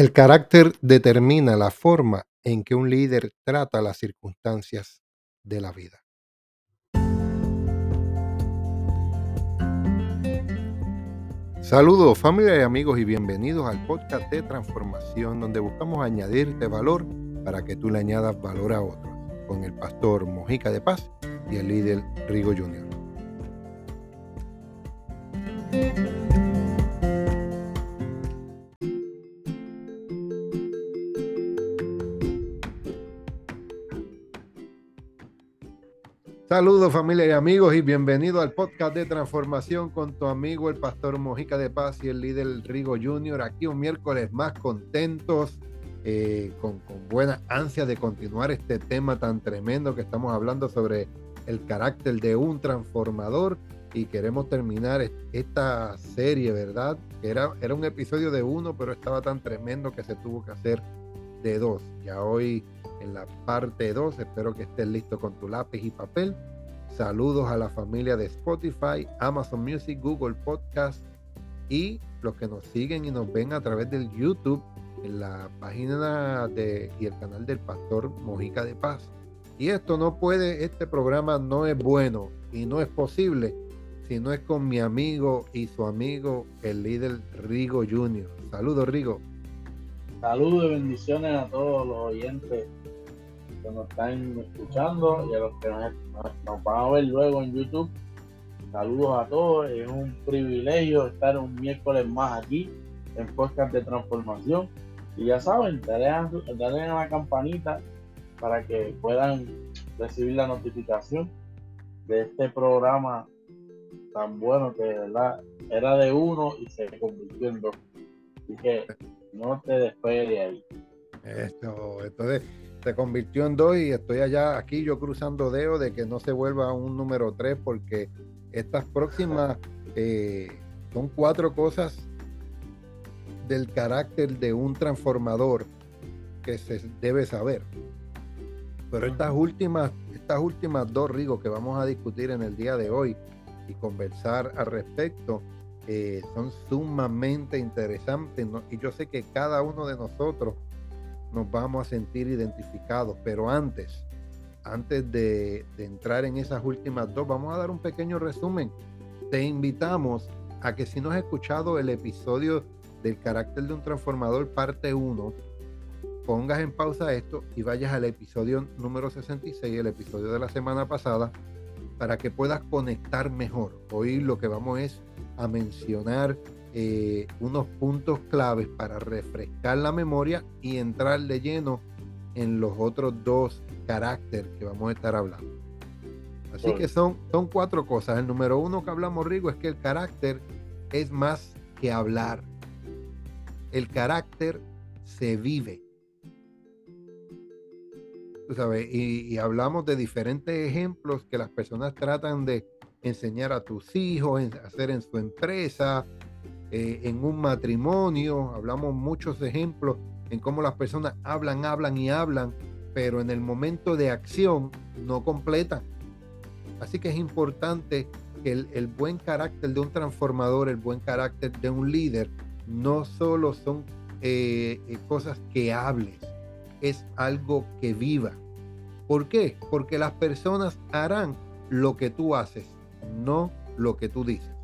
El carácter determina la forma en que un líder trata las circunstancias de la vida. Saludos familia y amigos y bienvenidos al podcast de transformación donde buscamos añadirte valor para que tú le añadas valor a otros con el pastor Mojica de Paz y el líder Rigo Jr. Saludos familia y amigos y bienvenido al podcast de transformación con tu amigo el pastor Mojica de Paz y el líder Rigo Junior. Aquí un miércoles más contentos, eh, con, con buena ansia de continuar este tema tan tremendo que estamos hablando sobre el carácter de un transformador y queremos terminar esta serie, ¿verdad? Era, era un episodio de uno, pero estaba tan tremendo que se tuvo que hacer de dos. Ya hoy en la parte 2. Espero que estés listo con tu lápiz y papel. Saludos a la familia de Spotify, Amazon Music, Google Podcast y los que nos siguen y nos ven a través del YouTube en la página de, y el canal del Pastor Mojica de Paz. Y esto no puede, este programa no es bueno y no es posible si no es con mi amigo y su amigo, el líder Rigo Junior. Saludos, Rigo. Saludos y bendiciones a todos los oyentes que nos están escuchando y a los que nos, van a ver luego en YouTube. Saludos a todos, es un privilegio estar un miércoles más aquí en Podcast de Transformación. Y ya saben, dale a, la campanita para que puedan recibir la notificación de este programa tan bueno que verdad era de uno y se convirtió en dos. Así que no te despegues de ahí. Esto, entonces se convirtió en dos y estoy allá aquí yo cruzando dedos de que no se vuelva un número tres porque estas próximas eh, son cuatro cosas del carácter de un transformador que se debe saber. Pero estas últimas, estas últimas dos rigos que vamos a discutir en el día de hoy y conversar al respecto eh, son sumamente interesantes y yo sé que cada uno de nosotros nos vamos a sentir identificados. Pero antes, antes de, entrar en esas últimas dos, vamos a dar un pequeño resumen. Te invitamos a que si no has escuchado el episodio del carácter de un transformador parte 1, pongas en pausa esto y vayas al episodio número 66, el episodio de la semana pasada, para que puedas conectar mejor. Hoy lo que vamos es a mencionar eh, unos puntos claves para refrescar la memoria y entrar de lleno en los otros dos caracteres que vamos a estar hablando. Así que son, son cuatro cosas. El número uno que hablamos, Rigo, es que el carácter es más que hablar. El carácter se vive. Tú sabes, y, y, hablamos de diferentes ejemplos que las personas tratan de enseñar a tus hijos, hacer en su empresa, eh, en un matrimonio, hablamos muchos ejemplos en cómo las personas hablan, hablan y hablan, pero en el momento de acción no completan. Así que es importante que el, buen carácter de un transformador, el buen carácter de un líder, no solo son eh, eh, cosas que hables, es algo que viva. ¿Por qué? Porque las personas harán lo que tú haces, no lo que tú dices.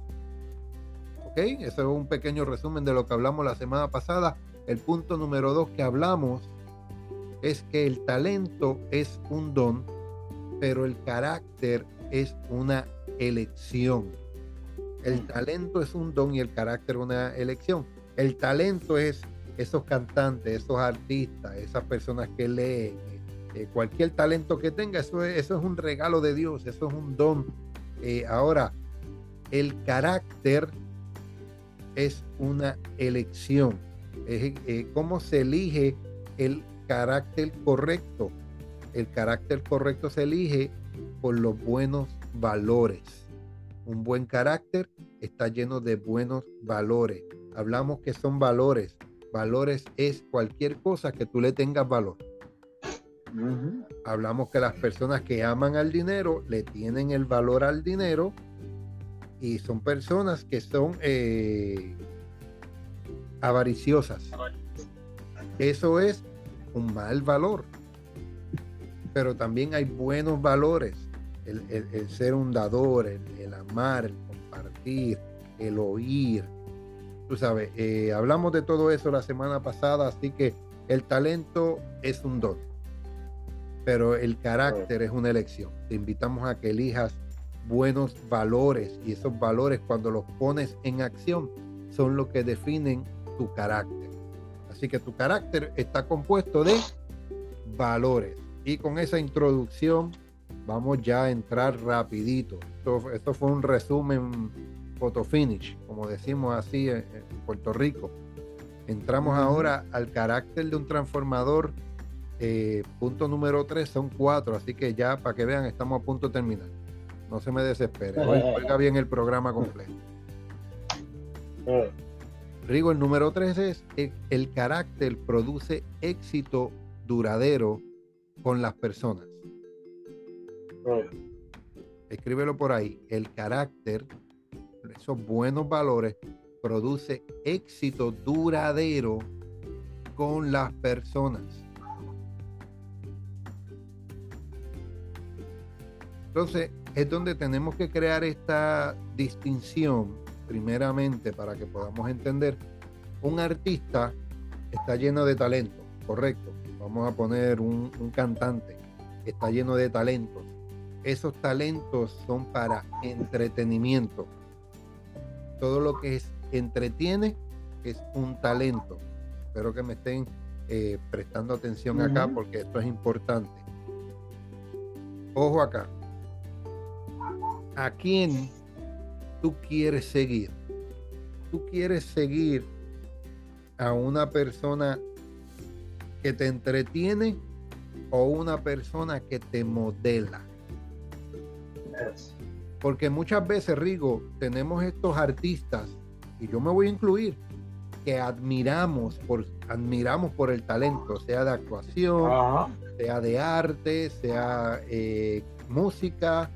Eso es un pequeño resumen de lo que hablamos la semana pasada. El punto número dos que hablamos es que el talento es un don, pero el carácter es una elección. El talento es un don y el carácter una elección. El talento es esos cantantes, esos artistas, esas personas que leen, eh, cualquier talento que tenga, eso es, eso es un regalo de Dios, eso es un don. Eh, ahora, el carácter es una elección. Es, eh, ¿Cómo se elige el carácter correcto? El carácter correcto se elige por los buenos valores. Un buen carácter está lleno de buenos valores. Hablamos que son valores. Valores es cualquier cosa que tú le tengas valor. Hablamos que las personas que aman al dinero le tienen el valor al dinero y son personas que son eh, avariciosas. Eso es un mal valor. Pero también hay buenos valores. El, ser un dador, el, amar, el compartir, el oír. Tú sabes, eh, hablamos de todo eso la semana pasada, así que el talento es un don, pero el carácter es una elección. Te invitamos a que elijas buenos valores y esos valores cuando los pones en acción son lo que definen tu carácter. Así que tu carácter está compuesto de valores. Y con esa introducción vamos ya a entrar rapidito. Esto, fue un resumen photo finish, como decimos así en, Puerto Rico. Entramos ahora al carácter de un transformador. Eh, punto número 3 son cuatro, así que ya para que vean, estamos a punto de terminar. No se me desespere. Oiga bien el programa completo. Rigo, el número 3 es el, carácter produce éxito duradero con las personas. Escríbelo por ahí. El carácter, esos buenos valores, produce éxito duradero con las personas. Entonces, es donde tenemos que crear esta distinción primeramente para que podamos entender, un artista está lleno de talento, correcto. Vamos a poner un, cantante, está lleno de talentos. Esos talentos son para entretenimiento. Todo lo que es entretiene es un talento. Espero que me estén eh, prestando atención acá porque esto es importante. Ojo acá. ¿A quién tú quieres seguir. Tú quieres seguir a una persona que te entretiene o una persona que te modela. Porque muchas veces, Rigo, tenemos estos artistas, y yo me voy a incluir, que admiramos por, admiramos por el talento, sea de actuación, sea de arte, sea eh, música.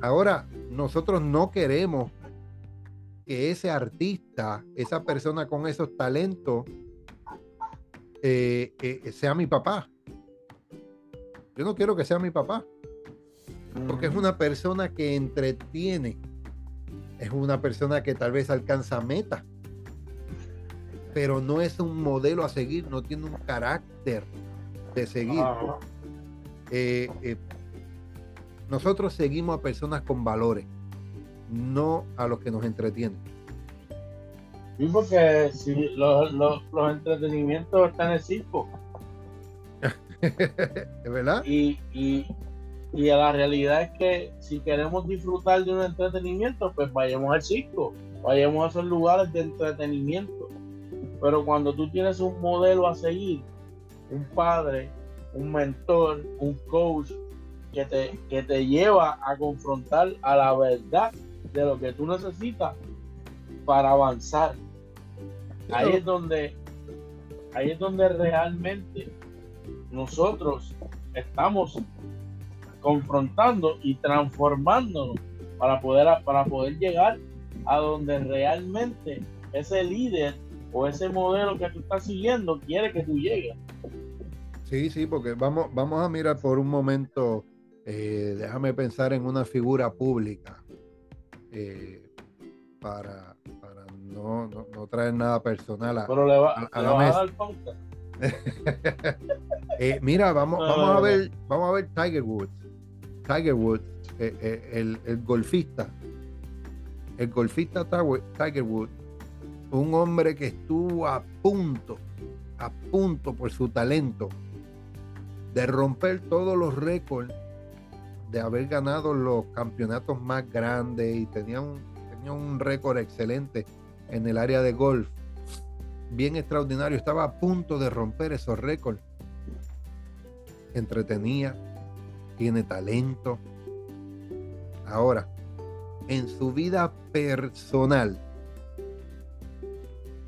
Ahora, nosotros no queremos que ese artista, esa persona con esos talentos, eh, eh, sea mi papá. Yo no quiero que sea mi papá, porque es una persona que entretiene, es una persona que tal vez alcanza meta, pero no es un modelo a seguir, no tiene un carácter de seguir. Eh, nosotros seguimos a personas con valores, no a los que nos entretienen. Sí, porque si los, los, entretenimientos están en el circo. ¿Es verdad? Y, y, y la realidad es que si queremos disfrutar de un entretenimiento, pues vayamos al circo, vayamos a esos lugares de entretenimiento. Pero cuando tú tienes un modelo a seguir, un padre, un mentor, un coach, que te, que te lleva a confrontar a la verdad de lo que tú necesitas para avanzar. Ahí es donde, ahí es donde realmente nosotros estamos confrontando y transformándonos para poder, para poder llegar a donde realmente ese líder o ese modelo que tú estás siguiendo quiere que tú llegues. Sí, sí, porque vamos, vamos a mirar por un momento eh, déjame pensar en una figura pública eh, para, no, traer nada personal a, Pero le va, a, la mesa. Eh, mira, vamos, vamos a ver, vamos a ver Tiger Woods. Tiger Woods, el, el, golfista. El golfista Tiger Woods, un hombre que estuvo a punto, a punto por su talento de romper todos los récords de haber ganado los campeonatos más grandes y tenía un, tenía un récord excelente en el área de golf. Bien extraordinario. Estaba a punto de romper esos récords. Entretenía, tiene talento. Ahora, en su vida personal,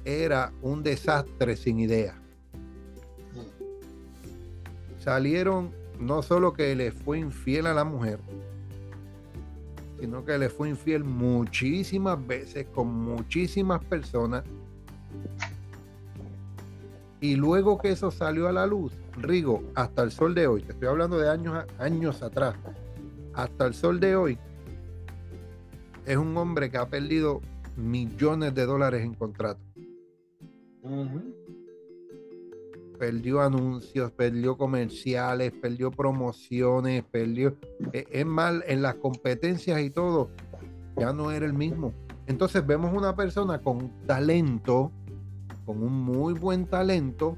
era un desastre sin idea. Salieron no solo que le fue infiel a la mujer, sino que le fue infiel muchísimas veces con muchísimas personas. Y luego que eso salió a la luz, Rigo, hasta el sol de hoy, te estoy hablando de años, años atrás, hasta el sol de hoy, es un hombre que ha perdido millones de dólares en contratos. Perdió anuncios, perdió comerciales, perdió promociones, perdió. e, Es mal en las competencias y todo. Ya no era el mismo. Entonces vemos una persona con talento, con un muy buen talento,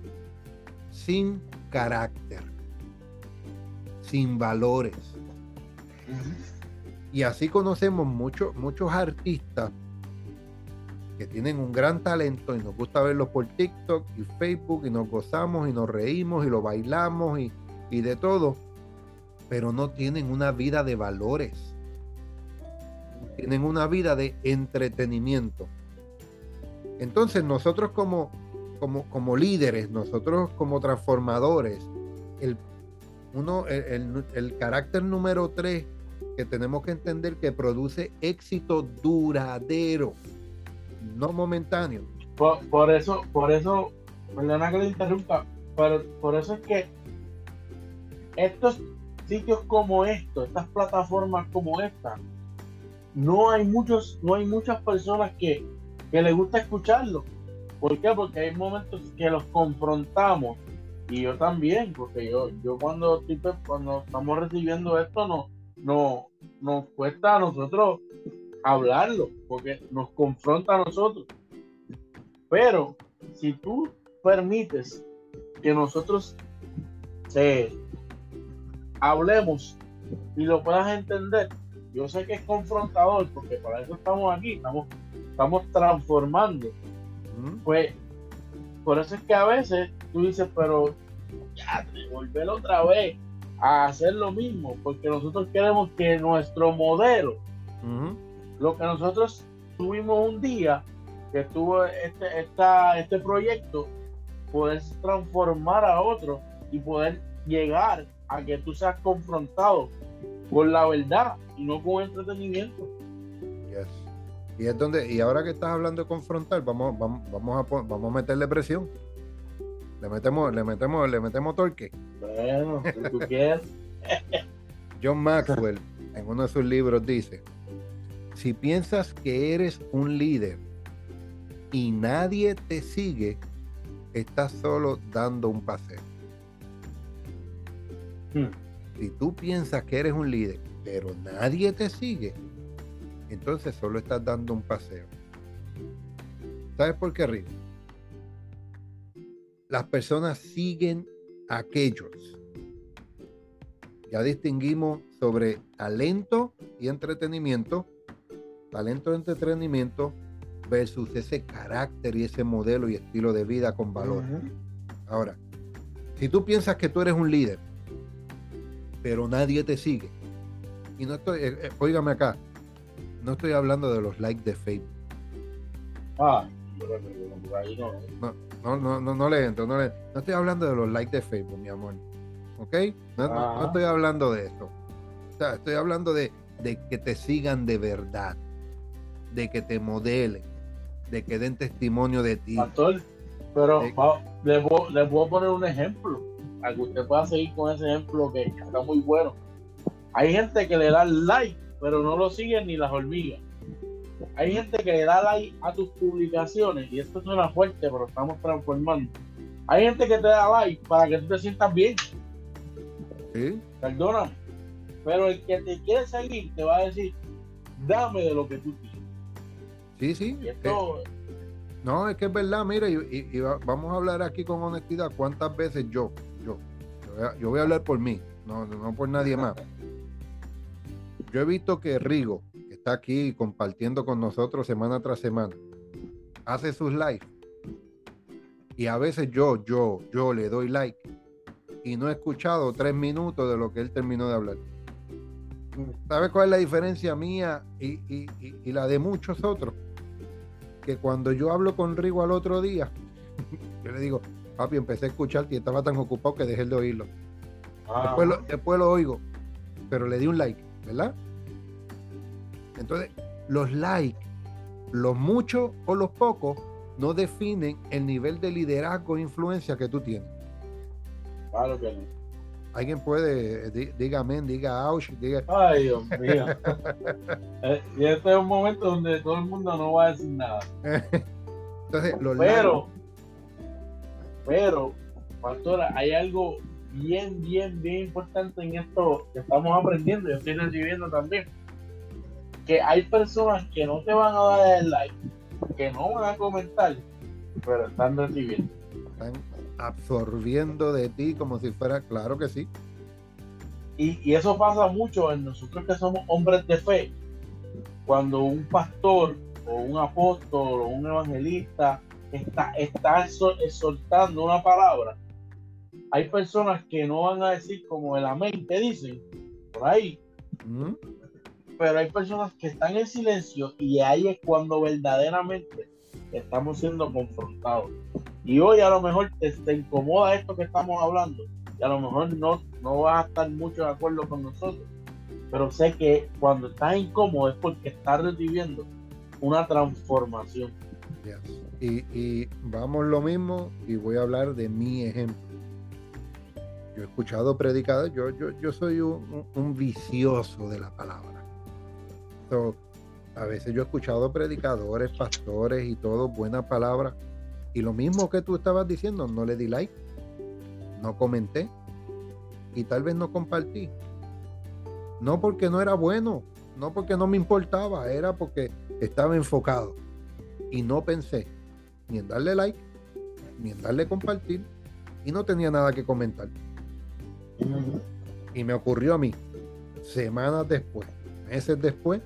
sin carácter, sin valores. Y así conocemos muchos muchos artistas que tienen un gran talento y nos gusta verlos por TikTok y Facebook y nos gozamos y nos reímos y lo bailamos y, y de todo, pero no tienen una vida de valores. Tienen una vida de entretenimiento. Entonces nosotros como, como, como líderes, nosotros como transformadores, el, uno, el, el- el carácter número tres que tenemos que entender que produce éxito duradero, no momentáneo. Por, eso, por eso, perdona que le interrumpa, pero por eso es que estos sitios como estos, estas plataformas como esta, no hay muchos, no hay muchas personas que, que les gusta escucharlo. ¿Por qué? Porque hay momentos que los confrontamos y yo también, porque yo, yo cuando cuando estamos recibiendo esto no, no, nos cuesta a nosotros hablarlo, porque nos confronta a nosotros. Pero si tú permites que nosotros eh, hablemos y lo puedas entender, yo sé que es confrontador, porque para eso estamos aquí, estamos, estamos transformando. ¿Mm? Pues por eso es que a veces tú dices, pero ya, volver otra vez a hacer lo mismo, porque nosotros queremos que nuestro modelo. Lo que nosotros tuvimos un día que tuvo este, esta, este proyecto, poder transformar a otro y poder llegar a que tú seas confrontado con la verdad y no con entretenimiento. Yes. Y es donde, y ahora que estás hablando de confrontar, vamos, vamos, vamos a vamos a meterle presión. Le metemos, le metemos, le metemos torque. Bueno, si tú quieres. John Maxwell, en uno de sus libros, dice: si piensas que eres un líder y nadie te sigue, estás solo dando un paseo. Hmm. Si tú piensas que eres un líder, pero nadie te sigue, entonces solo estás dando un paseo. ¿Sabes por qué, Rigo? Las personas siguen a aquellos. Ya distinguimos sobre talento y entretenimiento. Talento y entretenimiento versus ese carácter y ese modelo y estilo de vida con valor. Ahora, si tú piensas que tú eres un líder, pero nadie te sigue, y no estoy, eh, eh, óigame acá, no estoy hablando de los likes de Facebook. Ah, no. No, no, no, no le entro, no, le- no estoy hablando de los likes de Facebook, mi amor. ¿Ok? No, no- no Ajá. estoy hablando de eso. O sea, estoy hablando de, de que te sigan de verdad, de que te modelen, de que den testimonio de ti. Pastor, pero Sí. va- le, voy, a poner un ejemplo, para que usted pueda seguir con ese ejemplo que está muy bueno. Hay gente que le da like, pero no lo siguen ni las hormigas. Hay gente que le da like a tus publicaciones, y esto suena fuerte, pero estamos transformando. Hay gente que te da like para que tú te sientas bien, ¿sí? perdóname. Pero el que te quiere seguir te va a decir, dame de lo que tú tienes. Sí, sí. Y eh, No, es que es verdad, mira, y, y- y va- vamos a hablar aquí con honestidad. ¿Cuántas veces yo, yo, yo voy a, yo voy a hablar por mí, no, no por nadie más? Yo he visto que Rigo, que está aquí compartiendo con nosotros semana tras semana, hace sus lives. Y a veces yo, yo, yo le doy like y no he escuchado tres minutos de lo que él terminó de hablar. ¿Sabes cuál es la diferencia mía y, y- y- y la de muchos otros? Que cuando yo hablo con Rigo al otro día, yo le digo, papi, empecé a escucharte y estaba tan ocupado que dejé de oírlo. ah, Después lo, después lo oigo, pero le di un like, ¿verdad? Entonces, los likes, los muchos o los pocos, no definen el nivel de liderazgo e influencia que tú tienes. Claro que no. Alguien puede, diga amén, diga ouch, diga. Ay, Dios mío. Eh, y este es un momento donde todo el mundo no va a decir nada. Entonces, pero, pero, pastora, hay algo bien, bien, bien importante en esto que estamos aprendiendo. Yo estoy recibiendo también. Que hay personas que no te van a dar el like, que no van a comentar, pero están recibiendo. Están absorbiendo de ti como si fuera, claro que sí. Y, eso pasa mucho en nosotros que somos hombres de fe. Cuando un pastor o un apóstol o un evangelista está, está exhortando una palabra, hay personas que no van a decir como el amén que dicen por ahí. Mm. Pero hay personas que están en silencio y ahí es cuando verdaderamente estamos siendo confrontados. Y hoy a lo mejor te, incomoda esto que estamos hablando y a lo mejor no, no vas a estar mucho de acuerdo con nosotros. Pero sé que cuando estás incómodo es porque estás recibiendo una transformación. Y, y, vamos lo mismo y voy a hablar de mi ejemplo. Yo he escuchado predicadores, yo, yo, yo soy un, vicioso de la palabra. a veces yo he escuchado predicadores, pastores y todo, buena palabra, y lo mismo que tú estabas diciendo, no le di like, no comenté y tal vez no compartí. No porque no era bueno, no porque no me importaba, era porque estaba enfocado. Y no pensé ni en darle like, ni en darle compartir, y no tenía nada que comentar. Y me ocurrió a mí, semanas después, meses después,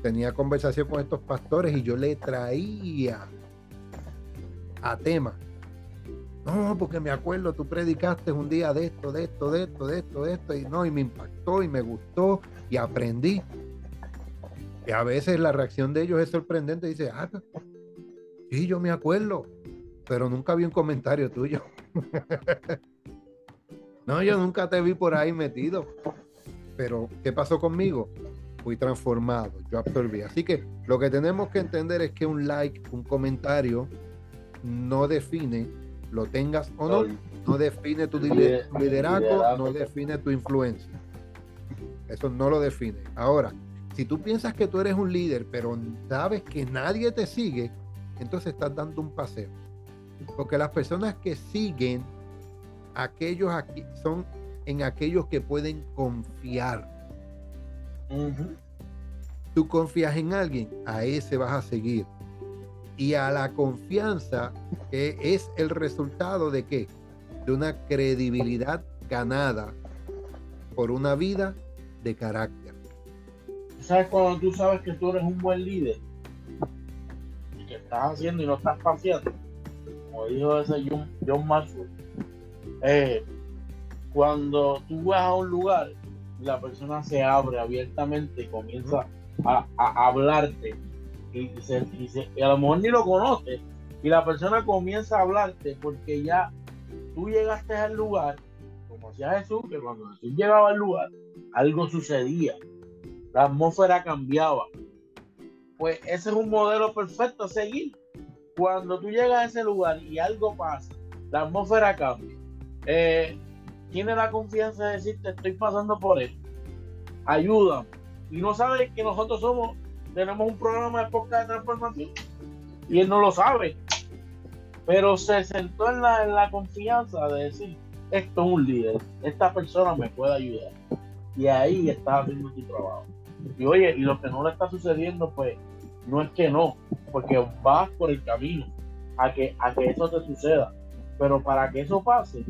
tenía conversación con estos pastores y yo le traía a tema. No, porque me acuerdo, tú predicaste un día de esto, de esto, de esto, de esto, de esto, y no, y me impactó y me gustó y aprendí. Y a veces la reacción de ellos es sorprendente, dice, ah, sí, yo me acuerdo, pero nunca vi un comentario tuyo. no, yo nunca te vi por ahí metido. Pero, ¿qué pasó conmigo? Fui transformado, yo absorbí. Así que lo que tenemos que entender es que un like, un comentario, no define, lo tengas o no, no define tu liderazgo, no define tu influencia. Eso no lo define. Ahora, si tú piensas que tú eres un líder, pero sabes que nadie te sigue, entonces estás dando un paseo. Porque las personas que siguen, aquellos aquí son en aquellos que pueden confiar. Tú confías en alguien, a ese vas a seguir y a la confianza que es el resultado de qué? De una credibilidad ganada por una vida de carácter. ¿Sabes cuando tú sabes que tú eres un buen líder? Y que estás haciendo y no estás paseando? Como dijo ese John, John Maxwell. Eh, cuando tú vas a un lugar la persona se abre abiertamente y comienza a, a hablarte y, a lo mejor ni lo conoces y la persona comienza a hablarte porque ya tú llegaste al lugar, como hacía Jesús, que cuando Jesús llegaba al lugar, algo sucedía, la atmósfera cambiaba. Pues ese es un modelo perfecto a seguir. Cuando tú llegas a ese lugar y algo pasa, la atmósfera cambia. Eh, tiene la confianza de decirte estoy pasando por esto. Ayúdame. Y no sabes que nosotros somos tenemos un programa de podcast de transformación y él no lo sabe. Pero se sentó en la, en la confianza de decir, esto es un líder, esta persona me puede ayudar. Y ahí está haciendo tu trabajo. Y oye, y lo que no le está sucediendo, pues, no es que no, porque vas por el camino a que, a que eso te suceda. Pero para que eso pase,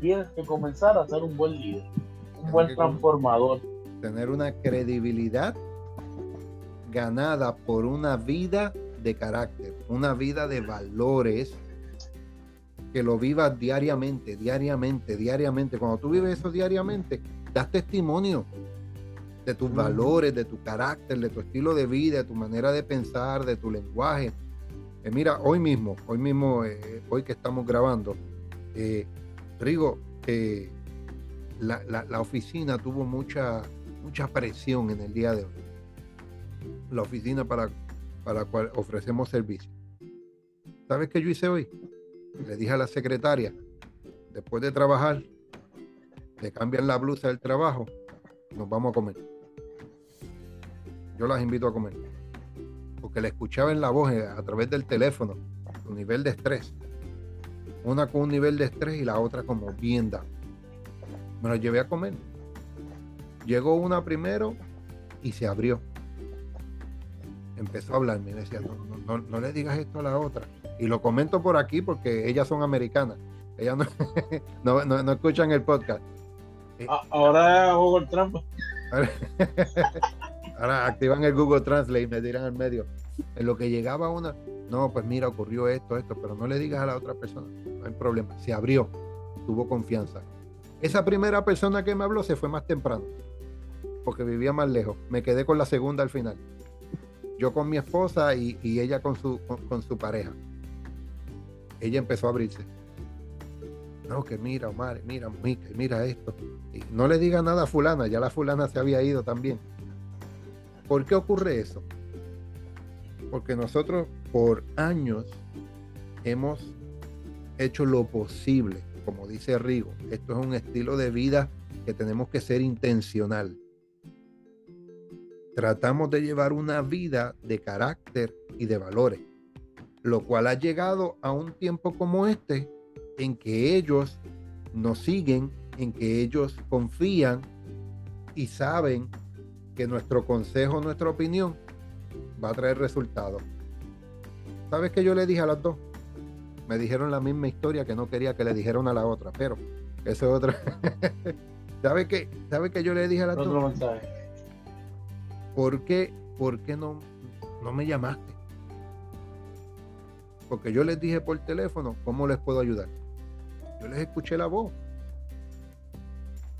tienes que comenzar a ser un buen líder, un buen transformador. Tener una credibilidad ganada por una vida de carácter, una vida de valores que lo vivas diariamente, diariamente, diariamente. Cuando tú vives eso diariamente, das testimonio de tus valores, de tu carácter, de tu estilo de vida, de tu manera de pensar, de tu lenguaje. Eh, mira, hoy mismo, hoy mismo, eh, hoy que estamos grabando, eh, Rigo, la, la, oficina tuvo mucha, mucha presión en el día de hoy la oficina para, para la cual ofrecemos servicio. ¿Sabes qué yo hice hoy? Le dije a la secretaria, después de trabajar, le cambian la blusa del trabajo, nos vamos a comer. Yo las invito a comer. Porque le escuchaba en la voz eh, a través del teléfono su nivel de estrés. Una con un nivel de estrés y la otra como bien Me lo llevé a comer. Llegó una primero y se abrió. Empezó a hablarme y decía, no, no, le digas esto a la otra. Y lo comento por aquí porque ellas son americanas. Ellas no, no, escuchan el podcast. Ahora Google Translate. Ahora activan el Google Translate y me dirán al medio. En lo que llegaba una, no, pues mira, ocurrió esto, esto, pero no le digas a la otra persona. No hay problema. Se abrió, tuvo confianza. Esa primera persona que me habló se fue más temprano porque vivía más lejos. Me quedé con la segunda al final. Yo con mi esposa y, ella con su, pareja. Ella empezó a abrirse. No, que mira, Omar, mira, mira esto. Y no le diga nada a fulana, ya la fulana se había ido también. ¿Por qué ocurre eso? Porque nosotros por años hemos hecho lo posible, como dice Rigo, esto es un estilo de vida que tenemos que ser intencional tratamos de llevar una vida de carácter y de valores, lo cual ha llegado a un tiempo como este en que ellos nos siguen, en que ellos confían y saben que nuestro consejo, nuestra opinión va a traer resultados. ¿Sabes qué yo le dije a las dos? Me dijeron la misma historia que no quería que le dijeran a la otra, pero eso es otra. ¿Sabes qué? ¿Sabe que yo le dije a las dos? ¿Por qué, por qué no, no me llamaste? Porque yo les dije por teléfono, ¿cómo les puedo ayudar? Yo les escuché la voz.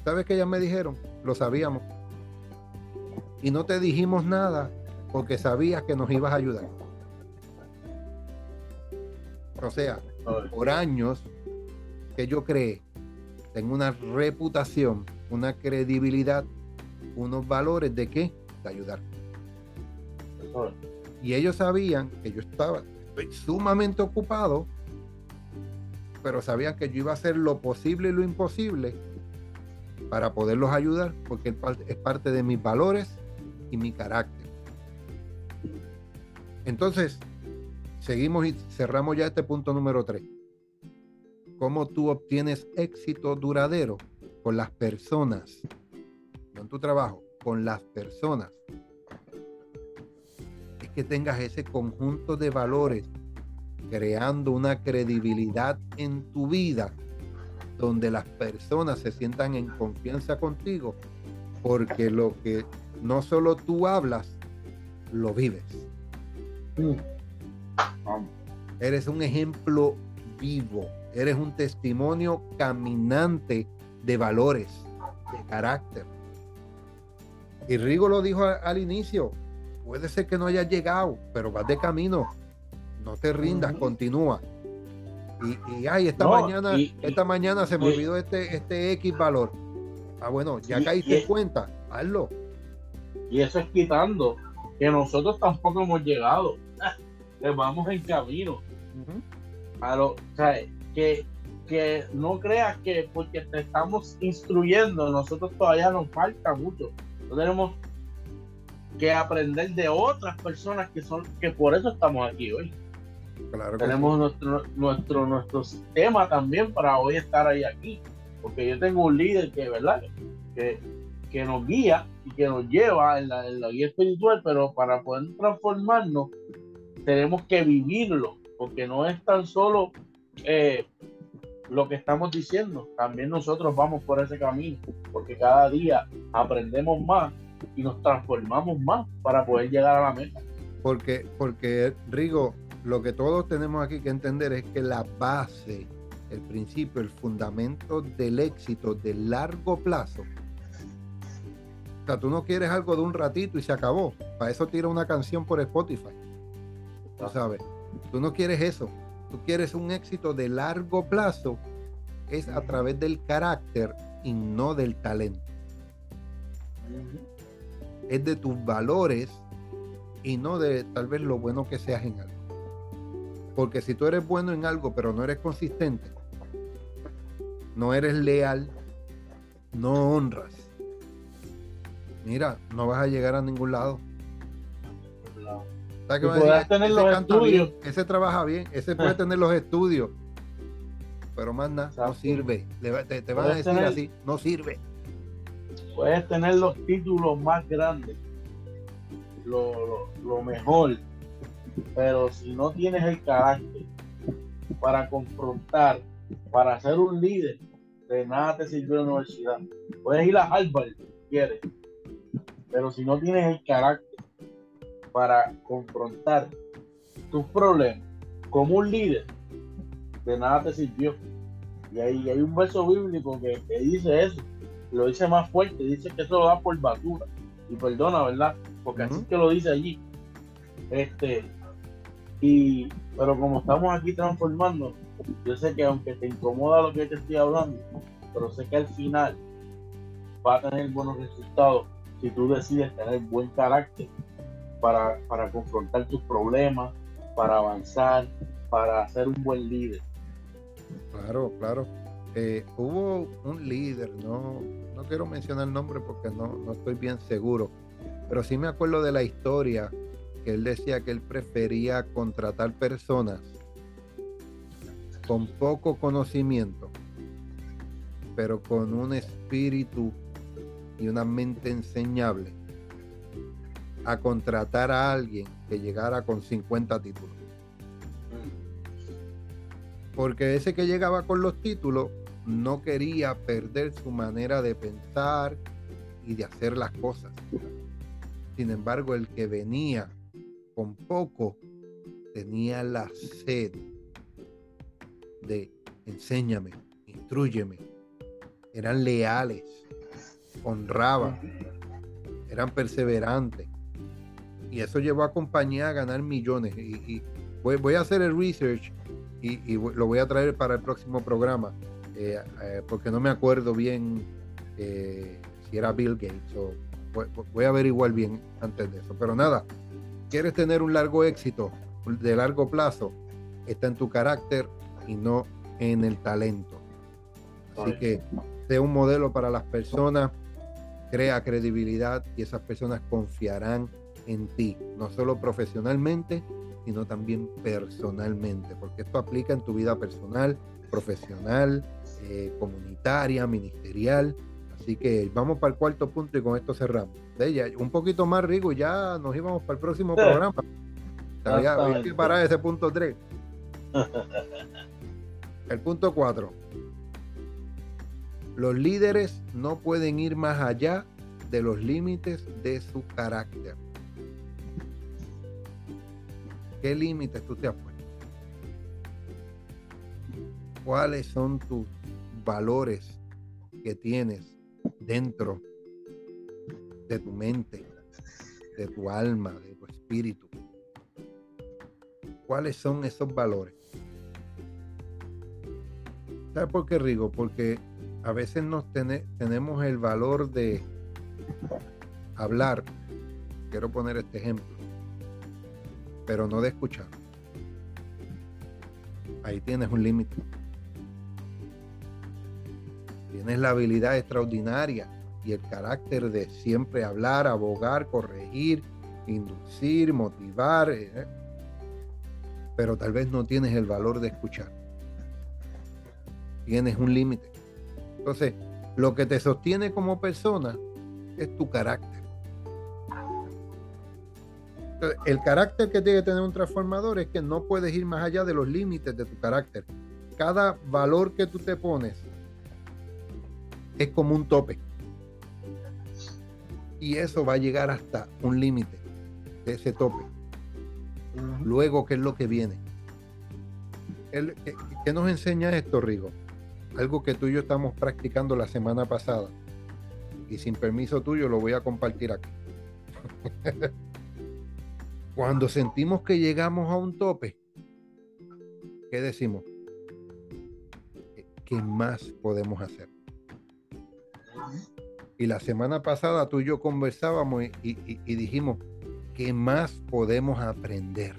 ¿Sabes qué ellas me dijeron? Lo sabíamos. Y no te dijimos nada porque sabías que nos ibas a ayudar. O sea, por años que yo creé, tengo una reputación, una credibilidad, unos valores de qué? Ayudar. Y ellos sabían que yo estaba sumamente ocupado, pero sabían que yo iba a hacer lo posible y lo imposible para poderlos ayudar, porque es parte de mis valores y mi carácter. Entonces, seguimos y cerramos ya este punto número 3. ¿Cómo tú obtienes éxito duradero con las personas, no en tu trabajo, con las personas es que tengas ese conjunto de valores creando una credibilidad en tu vida donde las personas se sientan en confianza contigo porque lo que no solo tú hablas, lo vives. Mm. Eres un ejemplo vivo, eres un testimonio caminante de valores, de carácter. Y Rigo lo dijo al inicio, puede ser que no hayas llegado, pero vas de camino. No te rindas, continúa. Y, ay, esta mañana, esta mañana se me olvidó este, este X valor. Ah, bueno, ya caíste en cuenta, hazlo. Y eso es quitando que nosotros tampoco hemos llegado. Que vamos en camino. o sea, que, que no creas que porque te estamos instruyendo, nosotros todavía nos falta mucho tenemos que aprender de otras personas que son, que por eso estamos aquí hoy. tenemos nuestro, nuestro, nuestro sistema también para hoy estar ahí aquí. Porque yo tengo un líder que, ¿verdad? Que, que nos guía y que nos lleva en la, en la guía espiritual, pero para poder transformarnos tenemos que vivirlo, porque no es tan solo eh, lo que estamos diciendo, también nosotros vamos por ese camino, porque cada día aprendemos más y nos transformamos más para poder llegar a la meta. Porque, porque Rigo, lo que todos tenemos aquí que entender es que la base, el principio, el fundamento del éxito de largo plazo, o sea, tú no quieres algo de un ratito y se acabó. Para eso tira una canción por Spotify. Tú sabes, tú no quieres eso tú quieres un éxito de largo plazo, es a través del carácter y no del talento. Es de tus valores y no de tal vez lo bueno que seas en algo. Porque si tú eres bueno en algo, pero no eres consistente, no eres leal, no honras, mira, no vas a llegar a ningún lado. Tener los estudios. ese trabaja bien, ese puede tener los estudios, pero más nada, no sirve. te, van a decir así, no sirve. Puedes tener los títulos más grandes, lo, lo mejor, pero si no tienes el carácter para confrontar, para ser un líder, de nada te sirvió la universidad. Puedes ir a Harvard si quieres, pero si no tienes el carácter para confrontar tus problemas como un líder, de nada te sirvió. Y ahí hay un verso bíblico que, dice eso, lo dice más fuerte, dice que eso lo da por basura. Y perdona, ¿verdad? Porque así que lo dice allí. Este, y, pero como estamos aquí transformando, yo sé que aunque te incomoda lo que te estoy hablando, pero sé que al final va a tener buenos resultados si tú decides tener buen carácter para, para confrontar tus problemas, para avanzar, para ser un buen líder. Claro, claro. Eh, hubo un líder, no, no quiero mencionar el nombre porque no, no estoy bien seguro, pero sí me acuerdo de la historia que él decía que él prefería contratar personas con poco conocimiento, pero con un espíritu y una mente enseñable, a contratar a alguien que llegara con 50 títulos. Porque ese que llegaba con los títulos no quería perder su manera de pensar y de hacer las cosas. Sin embargo, el que venía con poco tenía la sed de enséñame, instruyeme. Eran leales, honraban, eran perseverantes. Y eso llevó a compañía a ganar millones. Y, voy, a hacer el research y, lo voy a traer para el próximo programa, eh, eh, porque no me acuerdo bien eh, si era Bill Gates o voy, voy a averiguar bien antes de eso. Pero nada, quieres tener un largo éxito de largo plazo, está en tu carácter y no en el talento. Así que sea un modelo para las personas, crea credibilidad y esas personas confiarán en ti, no solo profesionalmente, sino también personalmente, porque esto aplica en tu vida personal, profesional, eh, comunitaria, ministerial. Así que vamos para el cuarto punto y con esto cerramos. De ella, un poquito más rico, ya nos íbamos para el próximo programa. Había, que parar ese punto 3. El punto 4. Los líderes no pueden ir más allá de los límites de su carácter. ¿Qué límites tú te has puesto? ¿Cuáles son tus valores que tienes dentro de tu mente, de tu alma, de tu espíritu. ¿Cuáles son esos valores? ¿Sabes por qué, Rigo? Porque a veces nos tenemos el valor de hablar, quiero poner este ejemplo, pero no de escuchar. Ahí tienes un límite. Tienes la habilidad extraordinaria y el carácter de siempre hablar, abogar, corregir, inducir, motivar, eh, pero tal vez no tienes el valor de escuchar. Tienes un límite. Entonces, lo que te sostiene como persona es tu carácter. El carácter que tiene que tener un transformador es que no puedes ir más allá de los límites de tu carácter. Cada valor que tú te pones es como un tope. Y eso va a llegar hasta un límite de ese tope. Luego, ¿qué es lo que viene? ¿qué, nos enseña esto, Rigo? Algo que tú y yo estamos practicando la semana pasada. Y sin permiso tuyo lo voy a compartir aquí. Cuando sentimos que llegamos a un tope, ¿qué decimos? ¿Qué más podemos hacer? Y la semana pasada tú y yo conversábamos y, dijimos, ¿qué más podemos aprender?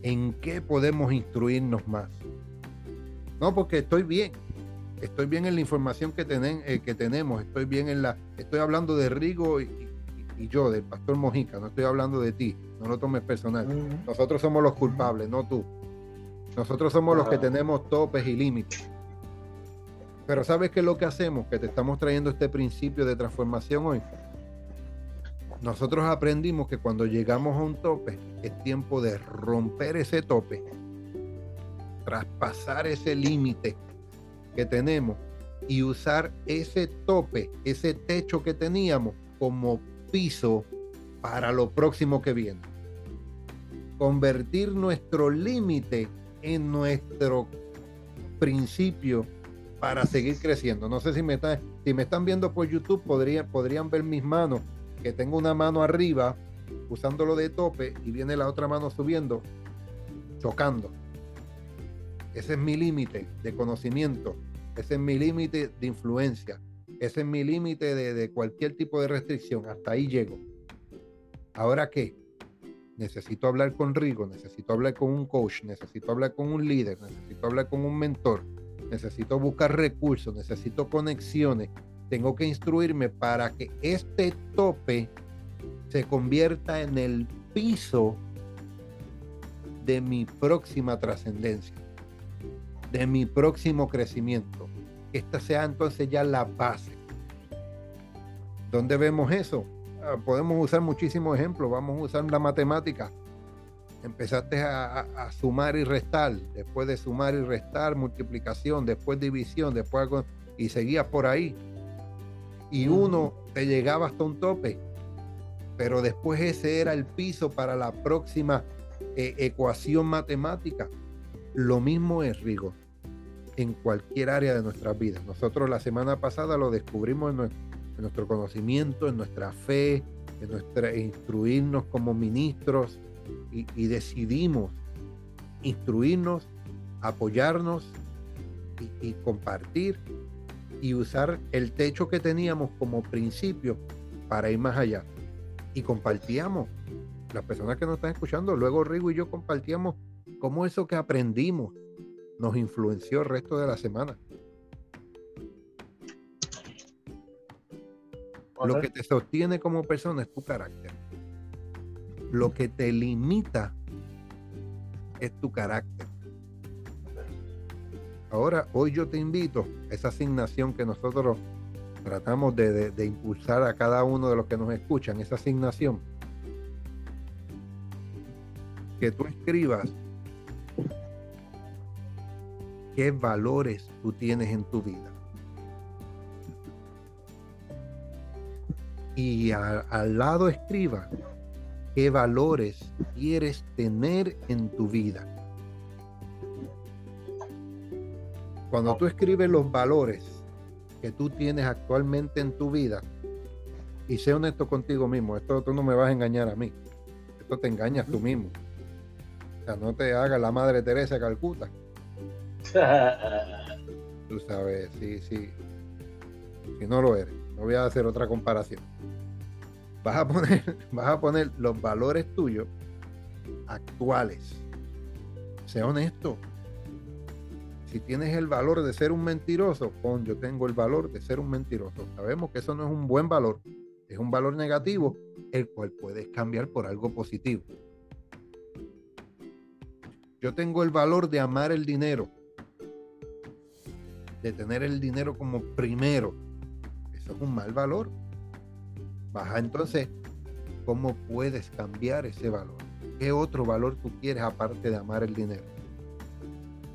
¿En qué podemos instruirnos más? No, porque estoy bien. Estoy bien en la información que, tenen, eh, que tenemos. Estoy bien en la. Estoy hablando de Rigo y, yo, del pastor Mojica. No estoy hablando de ti. No lo tomes personal. Nosotros somos los culpables, no tú. Nosotros somos los que tenemos topes y límites. Pero ¿sabes qué es lo que hacemos? Que te estamos trayendo este principio de transformación hoy. Nosotros aprendimos que cuando llegamos a un tope, es tiempo de romper ese tope, traspasar ese límite que tenemos y usar ese tope, ese techo que teníamos como piso para lo próximo que viene. Convertir nuestro límite en nuestro principio para seguir creciendo. No sé si me, si me están viendo por YouTube, podrían, podrían ver mis manos, que tengo una mano arriba usándolo de tope y viene la otra mano subiendo, chocando. Ese es mi límite de conocimiento, ese es mi límite de influencia, ese es mi límite de, cualquier tipo de restricción. Hasta ahí llego. ¿Ahora qué? Necesito hablar con Rigo, necesito hablar con un coach, necesito hablar con un líder, necesito hablar con un mentor, necesito buscar recursos, necesito conexiones, tengo que instruirme para que este tope se convierta en el piso de mi próxima trascendencia, de mi próximo crecimiento. Esta sea entonces ya la base. ¿Dónde vemos eso? Ah, podemos usar muchísimos ejemplos. Vamos a usar la matemática. Empezaste a, sumar y restar, después de sumar y restar, multiplicación, después división, después y seguías por ahí. Y uno te llegaba hasta un tope, pero después ese era el piso para la próxima eh, ecuación matemática. Lo mismo es, Rigo, en cualquier área de nuestras vidas. Nosotros la semana pasada lo descubrimos en nuestro, conocimiento, en nuestra fe, en nuestra instruirnos como ministros y, decidimos instruirnos, apoyarnos y, y compartir y usar el techo que teníamos como principio para ir más allá. Y compartíamos, las personas que nos están escuchando, luego Rigo y yo compartíamos cómo eso que aprendimos nos influenció el resto de la semana. Lo que te sostiene como persona es tu carácter. Lo que te limita es tu carácter. Ahora, hoy yo te invito a esa asignación que nosotros tratamos de, de impulsar a cada uno de los que nos escuchan, esa asignación. Que tú escribas qué valores tú tienes en tu vida. Y al lado escriba qué valores quieres tener en tu vida. Cuando tú escribes los valores que tú tienes actualmente en tu vida, y sé honesto contigo mismo, esto tú no me vas a engañar a mí, esto te engañas tú mismo. O sea, no te haga la Madre Teresa Calcuta Tú sabes, sí, sí. Si no lo eres, no voy a hacer otra comparación. Vas a poner, vas a poner los valores tuyos actuales. Sea honesto. Si tienes el valor de ser un mentiroso, pon yo tengo el valor de ser un mentiroso. Sabemos que eso no es un buen valor, es un valor negativo, el cual puedes cambiar por algo positivo. Yo tengo el valor de amar el dinero de tener el dinero como primero, eso es un mal valor. Baja entonces, ¿cómo puedes cambiar ese valor? ¿Qué otro valor tú quieres aparte de amar el dinero?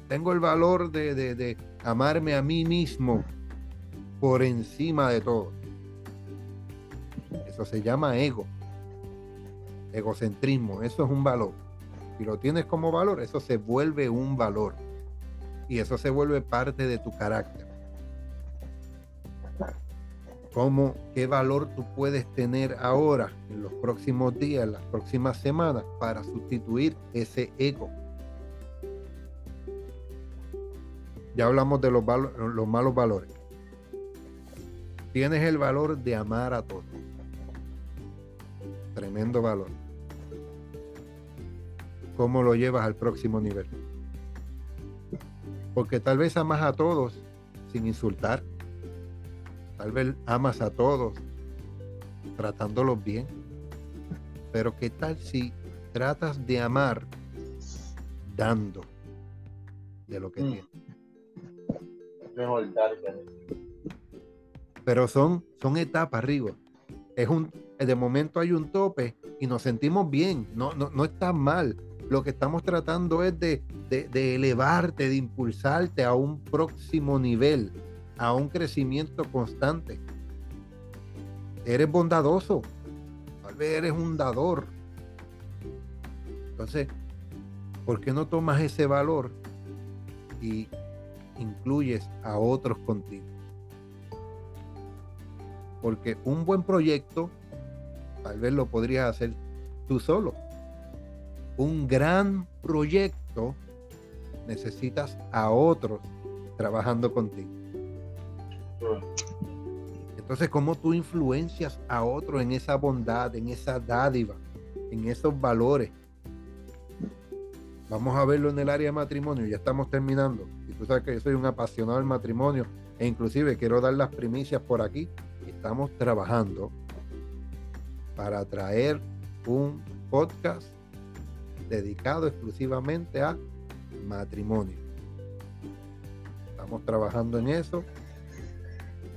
Tengo el valor de, de amarme a mí mismo por encima de todo. Eso se llama ego, egocentrismo, eso es un valor. Si lo tienes como valor, eso se vuelve un valor y eso se vuelve parte de tu carácter. ¿Cómo, qué valor tú puedes tener ahora, en los próximos días, las próximas semanas, para sustituir ese ego? Ya hablamos de los, los malos valores. Tienes el valor de amar a todos. Tremendo valor. cómo lo llevas al próximo nivel. Porque tal vez amas a todos sin insultar. Tal vez amas a todos tratándolos bien. Pero ¿qué tal si tratas de amar dando de lo que mm. tienes? Mejor dar Pero son, son etapas, Rigo. Es un, de momento hay un tope y nos sentimos bien. No, no, no está mal lo que estamos tratando es de, elevarte, de impulsarte a un próximo nivel, a un crecimiento constante. Eres bondadoso, tal vez eres un dador. Entonces, ¿por qué no tomas ese valor y incluyes a otros contigo? Porque un buen proyecto, tal vez lo podrías hacer tú solo un gran proyecto, necesitas a otros trabajando contigo. Entonces, ¿cómo tú influencias a otros en esa bondad, en esa dádiva, en esos valores? Vamos a verlo en el área de matrimonio, ya estamos terminando. Y tú sabes que yo soy un apasionado del matrimonio e inclusive quiero dar las primicias por aquí. Estamos trabajando para traer un podcast dedicado exclusivamente a matrimonio. Estamos trabajando en eso.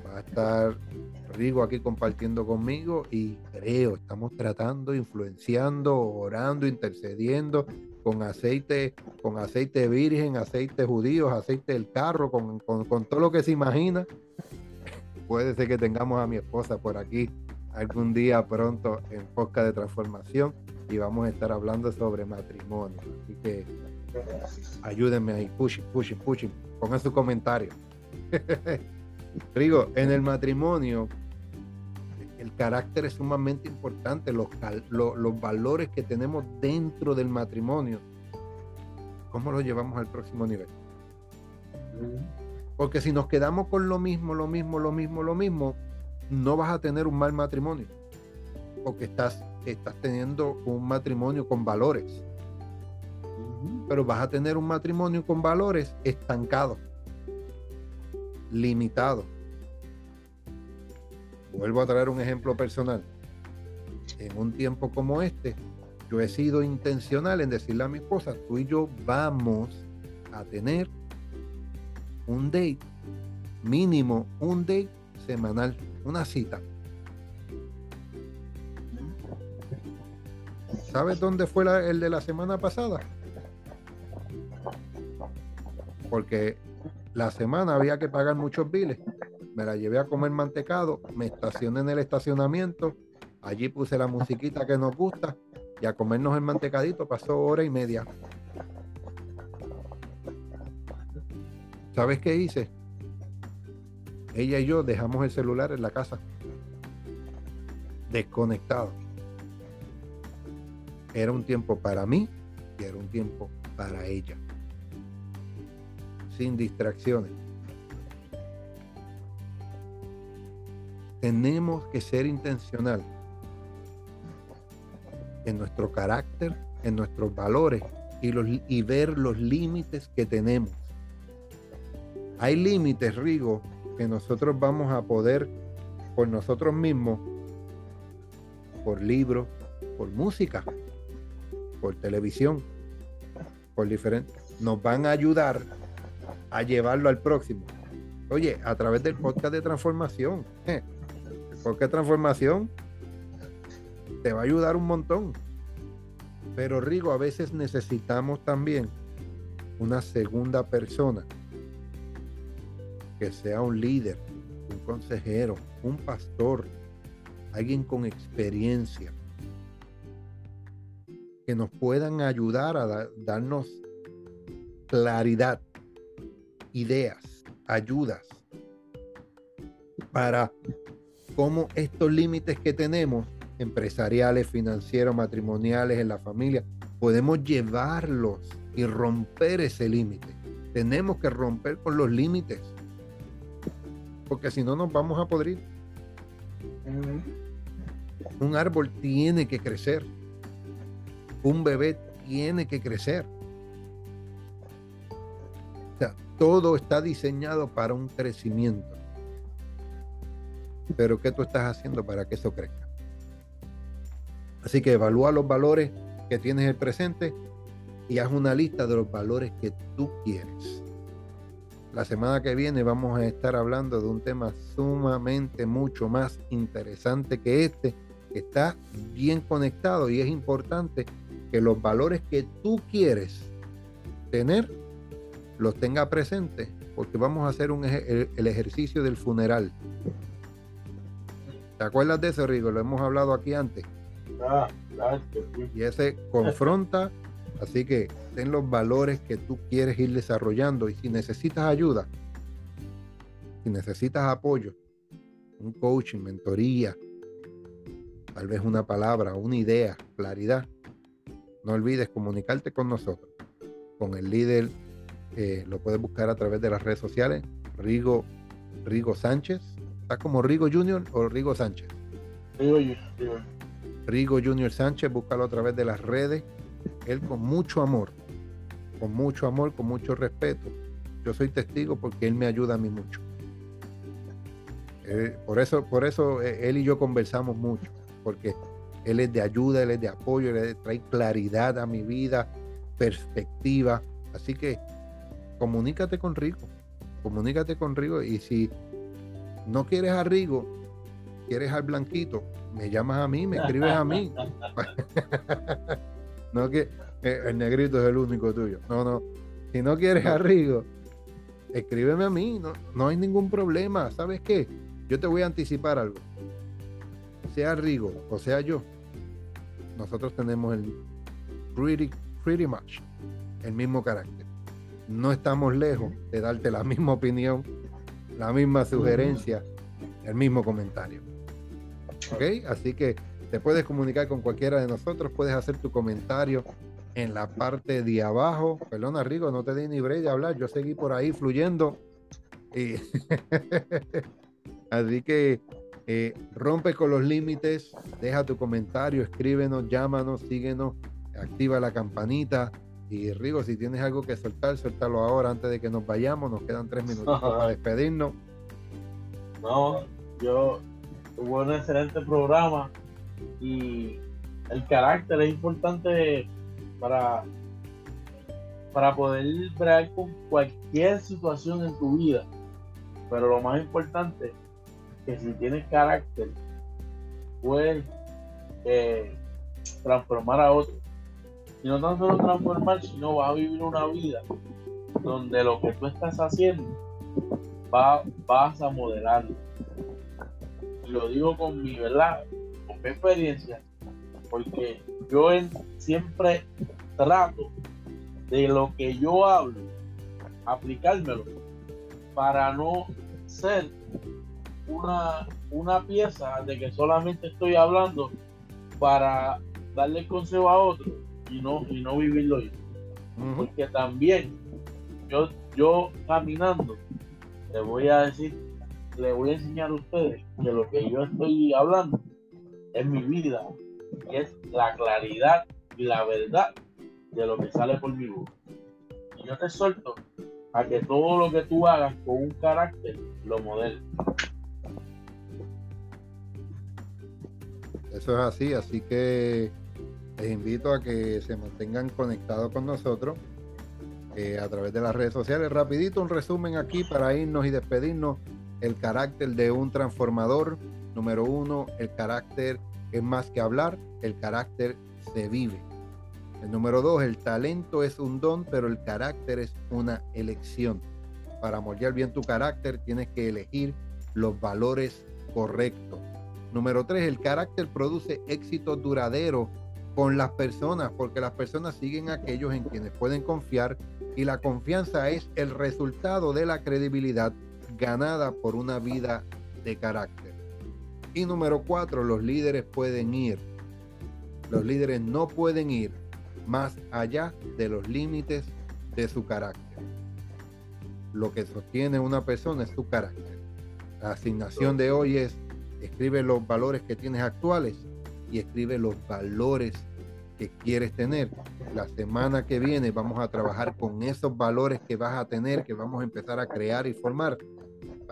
Va a estar Rigo aquí compartiendo conmigo y creo, estamos tratando, influenciando, orando, intercediendo con aceite, con aceite virgen, aceite judío, aceite del carro, con, con todo lo que se imagina. Puede ser que tengamos a mi esposa por aquí algún día pronto en Posca de Transformación y vamos a estar hablando sobre matrimonio. Así que ayúdenme ahí, pushing, pushing, pushing, pongan su comentario. Rigo, en el matrimonio el carácter es sumamente importante, los, los valores que tenemos dentro del matrimonio, ¿cómo los llevamos al próximo nivel? Porque si nos quedamos con lo mismo, lo mismo, lo mismo, lo mismo, no vas a tener un mal matrimonio, porque estás estás teniendo un matrimonio con valores. Pero vas a tener un matrimonio con valores estancado, limitado. Vuelvo a traer un ejemplo personal. En un tiempo como este, yo he sido intencional en decirle a mi esposa, tú y yo vamos a tener un date, mínimo un date semanal, una cita ¿Sabes dónde fue el de la semana pasada? Porque la semana había que pagar muchos biles. Me la llevé a comer mantecado, me estacioné en el estacionamiento, allí puse la musiquita que nos gusta y a comernos el mantecadito pasó hora y media. ¿Sabes qué hice? Ella y yo dejamos el celular en la casa, desconectado era un tiempo para mí y era un tiempo para ella. Sin distracciones. Tenemos que ser intencional en nuestro carácter, en nuestros valores y, los, y ver los límites que tenemos. Hay límites, Rigo, que nosotros vamos a poder por nosotros mismos, por libros, por música, por televisión, por diferentes, nos van a ayudar a llevarlo al próximo. Oye, a través del podcast de transformación. El podcast de transformación te va a ayudar un montón. Pero Rigo, a veces necesitamos también una segunda persona que sea un líder, un consejero, un pastor, alguien con experiencia, que nos puedan ayudar a darnos claridad, ideas, ayudas para cómo estos límites que tenemos, empresariales, financieros, matrimoniales, en la familia, podemos llevarlos y romper ese límite. Tenemos que romper con los límites, porque si no nos vamos a podrir. Un árbol tiene que crecer un bebé tiene que crecer. O sea, todo está diseñado para un crecimiento. Pero ¿qué tú estás haciendo para que eso crezca? Así que evalúa los valores que tienes en el presente y haz una lista de los valores que tú quieres. La semana que viene vamos a estar hablando de un tema sumamente mucho más interesante que este, que está bien conectado y es importante que los valores que tú quieres tener los tenga presentes porque vamos a hacer un, el, ejercicio del funeral. ¿Te acuerdas de eso, Rigo? Lo hemos hablado aquí antes. Ah, y ese confronta, así que ten los valores que tú quieres ir desarrollando y si necesitas ayuda, si necesitas apoyo, un coaching, mentoría, tal vez una palabra, una idea, claridad, no olvides comunicarte con nosotros, con el líder, eh, lo puedes buscar a través de las redes sociales, Rigo, Rigo Sánchez, ¿está como Rigo Junior o Rigo Sánchez? Rigo Junior. Rigo Junior Sánchez, búscalo a través de las redes. Él con mucho amor, con mucho amor, con mucho respeto. Yo soy testigo porque él me ayuda a mí mucho. Eh, por eso, por eso eh, él y yo conversamos mucho, porque él es de ayuda, él es de apoyo, él trae claridad a mi vida, perspectiva. Así que comunícate con Rigo, comunícate con Rigo y si no quieres a Rigo, quieres al blanquito, me llamas a mí, me escribes a mí. no que eh, el negrito es el único tuyo. No, no. Si no quieres a Rigo, escríbeme a mí. No, no hay ningún problema. ¿Sabes qué? Yo te voy a anticipar algo. Sea Rigo o sea yo, nosotros tenemos el pretty, pretty much el mismo carácter. No estamos lejos de darte la misma opinión, la misma sugerencia, el mismo comentario. ¿Ok? Así que te puedes comunicar con cualquiera de nosotros, puedes hacer tu comentario en la parte de abajo. Perdona, Rigo, no te di ni break de hablar, yo seguí por ahí fluyendo. Y Así que eh, rompe con los límites, deja tu comentario, escríbenos, llámanos, síguenos, activa la campanita. Y Rigo, si tienes algo que soltar, suéltalo ahora antes de que nos vayamos. Nos quedan tres minutos para despedirnos. No, yo hubo un excelente programa y el carácter es importante para, para poder ver con cualquier situación en tu vida. Pero lo más importante que si tienes carácter, puedes eh, transformar a otro. Y no tan solo transformar, sino vas a vivir una vida donde lo que tú estás haciendo va, vas a modelarlo. Lo digo con mi verdad, mi experiencia, porque yo siempre trato de lo que yo hablo, aplicármelo para no ser una, una pieza de que solamente estoy hablando para darle consejo a otro y no, y no vivirlo yo. Porque también yo, yo caminando, le voy a decir, le voy a enseñar a ustedes que lo que yo estoy hablando es mi vida, y es la claridad y la verdad de lo que sale por mi boca. Y yo te suelto a que todo lo que tú hagas con un carácter lo modeles. Eso es así, así que les invito a que se mantengan conectados con nosotros eh, a través de las redes sociales. Rapidito un resumen aquí para irnos y despedirnos. El carácter de un transformador. Número uno, el carácter es más que hablar, el carácter se vive. El número dos, el talento es un don, pero el carácter es una elección. Para moldear bien tu carácter tienes que elegir los valores correctos. Número tres, el carácter produce éxito duradero con las personas, porque las personas siguen a aquellos en quienes pueden confiar y la confianza es el resultado de la credibilidad ganada por una vida de carácter. Y número cuatro, los líderes pueden ir. Los líderes no pueden ir más allá de los límites de su carácter. Lo que sostiene una persona es su carácter. La asignación de hoy es escribe los valores que tienes actuales y escribe los valores que quieres tener La semana que viene vamos a trabajar con esos valores que vas a tener, que vamos a empezar a crear y formar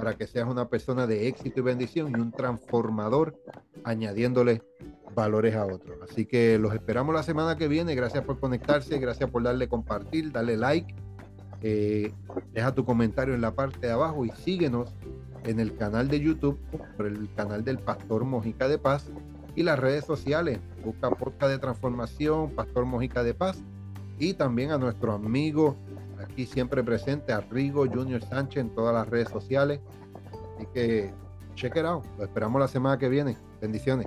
para que seas una persona de éxito y bendición y un transformador añadiéndole valores a otros. Así que los esperamos la semana que viene. Gracias por conectarse, gracias por darle compartir, darle like. Eh, deja tu comentario en la parte de abajo y síguenos en el canal de YouTube, por el canal del Pastor Mojica de Paz y las redes sociales. Busca Podcast de Transformación, Pastor Mojica de Paz y también a nuestro amigo aquí siempre presente, a Rigo Junior Sánchez en todas las redes sociales. Así que check it out. Lo esperamos la semana que viene. Bendiciones.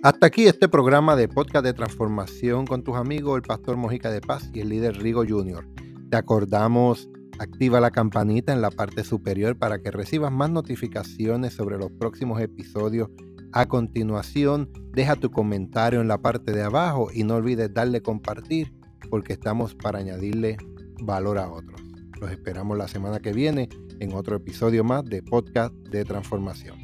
Hasta aquí este programa de podcast de transformación con tus amigos, el pastor Mojica de Paz y el líder Rigo Junior. Te acordamos, activa la campanita en la parte superior para que recibas más notificaciones sobre los próximos episodios. A continuación, deja tu comentario en la parte de abajo y no olvides darle compartir porque estamos para añadirle valor a otros. Los esperamos la semana que viene en otro episodio más de podcast de transformación.